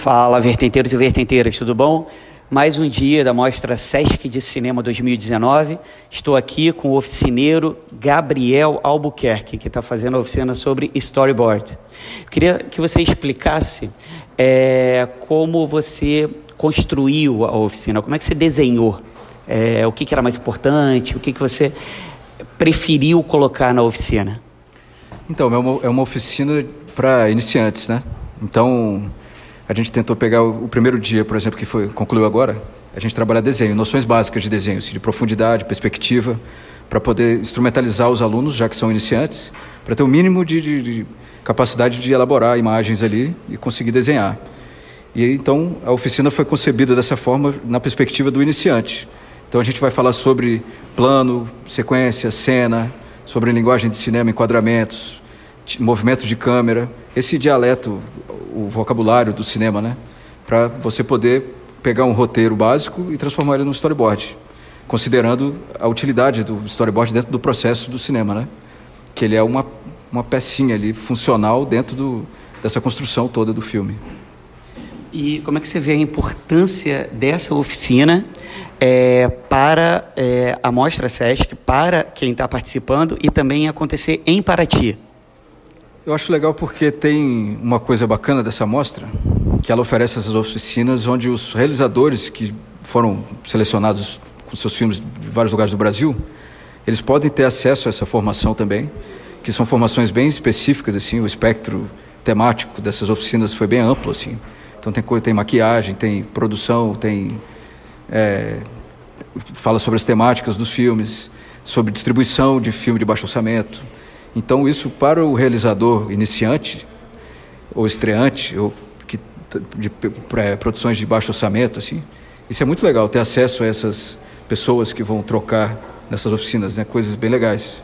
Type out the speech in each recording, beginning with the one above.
Fala, vertenteiros e vertenteiras, tudo bom? Mais um dia da Mostra Sesc de Cinema 2019. Estou aqui com o oficineiro Gabriel Albuquerque, que está fazendo a oficina sobre storyboard. Eu queria que você explicasse é, como você construiu a oficina, como é que você desenhou, é, o que, que, era mais importante, o que, que você preferiu colocar na oficina. Então, é uma, é uma oficina para iniciantes, né? Então, a gente tentou pegar o, o, primeiro dia, por exemplo, que foi concluiu agora, a gente trabalhar desenho, noções básicas de desenho, de profundidade, perspectiva, para poder instrumentalizar os alunos, já que são iniciantes, para ter o um mínimo de, de, de, capacidade de elaborar imagens ali e conseguir desenhar. E então a oficina foi concebida dessa forma na perspectiva do iniciante. Então a gente vai falar sobre plano, sequência, cena, sobre linguagem de cinema, enquadramentos, movimento de câmera, esse dialeto o vocabulário do cinema, né? Para você poder pegar um roteiro básico e transformar ele num storyboard, considerando a utilidade do storyboard dentro do processo do cinema, né? Que ele é uma, uma pecinha ali funcional dentro do, dessa construção toda do filme. E como é que você vê a importância dessa oficina é, para é, a Mostra Sesc, para quem está participando e também acontecer em Paraty? Eu acho legal porque tem uma coisa bacana dessa mostra, que ela oferece essas oficinas onde os realizadores que foram selecionados com seus filmes de vários lugares do Brasil, eles podem ter acesso a essa formação também, que são formações bem específicas assim, o espectro temático dessas oficinas foi bem amplo assim. Então tem tem maquiagem, tem produção, tem é, fala sobre as temáticas dos filmes, sobre distribuição de filme de baixo orçamento então, isso para o realizador iniciante ou estreante, ou que, de, produções de baixo orçamento, assim, isso é muito legal, ter acesso a essas pessoas que vão trocar nessas oficinas, né, coisas bem legais.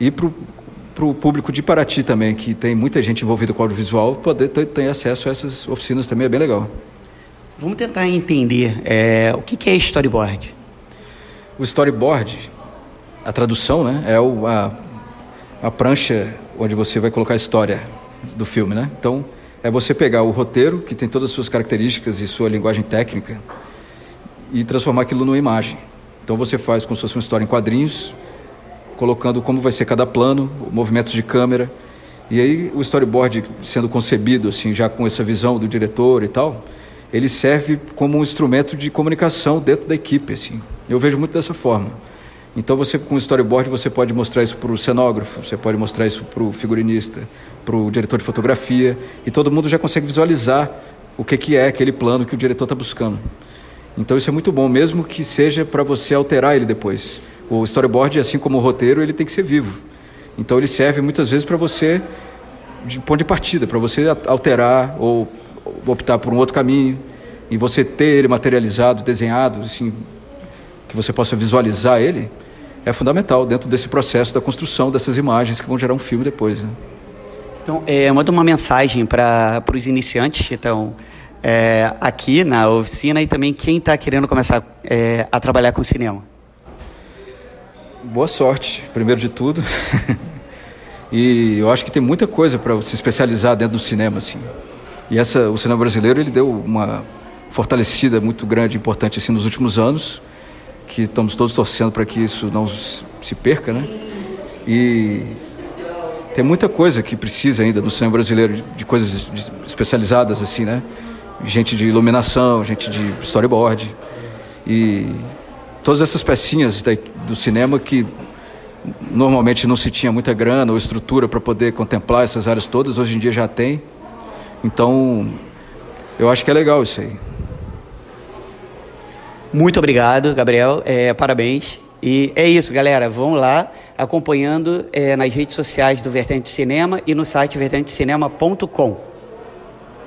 E para o público de Paraty também, que tem muita gente envolvida com audiovisual, poder ter, ter acesso a essas oficinas também é bem legal. Vamos tentar entender é, o que, que é storyboard. O storyboard, a tradução, né, é o, a a prancha onde você vai colocar a história do filme, né? Então, é você pegar o roteiro, que tem todas as suas características e sua linguagem técnica, e transformar aquilo numa imagem. Então, você faz como se fosse uma história em quadrinhos, colocando como vai ser cada plano, movimentos de câmera. E aí, o storyboard sendo concebido, assim, já com essa visão do diretor e tal, ele serve como um instrumento de comunicação dentro da equipe, assim. Eu vejo muito dessa forma. Então você com o storyboard você pode mostrar isso para o cenógrafo, você pode mostrar isso para o figurinista, para o diretor de fotografia e todo mundo já consegue visualizar o que, que é aquele plano que o diretor está buscando. Então isso é muito bom, mesmo que seja para você alterar ele depois. O storyboard, assim como o roteiro, ele tem que ser vivo. Então ele serve muitas vezes para você de ponto de partida, para você alterar ou optar por um outro caminho e você ter ele materializado, desenhado, assim, que você possa visualizar ele, é fundamental dentro desse processo da construção dessas imagens que vão gerar um filme depois. Né? Então, é, manda uma mensagem para os iniciantes que estão é, aqui na oficina e também quem está querendo começar é, a trabalhar com cinema. Boa sorte, primeiro de tudo. e eu acho que tem muita coisa para se especializar dentro do cinema, assim. E essa, o cinema brasileiro ele deu uma fortalecida muito grande, importante assim nos últimos anos que estamos todos torcendo para que isso não se perca, né? E tem muita coisa que precisa ainda no cinema brasileiro, de, coisas especializadas assim, né? Gente de iluminação, gente de storyboard e todas essas pecinhas do cinema que normalmente não se tinha muita grana ou estrutura para poder contemplar essas áreas todas, hoje em dia já tem. Então, eu acho que é legal isso aí. Muito obrigado, Gabriel. É, parabéns. E é isso, galera. Vão lá acompanhando é, nas redes sociais do Vertente Cinema e no site vertentecinema.com.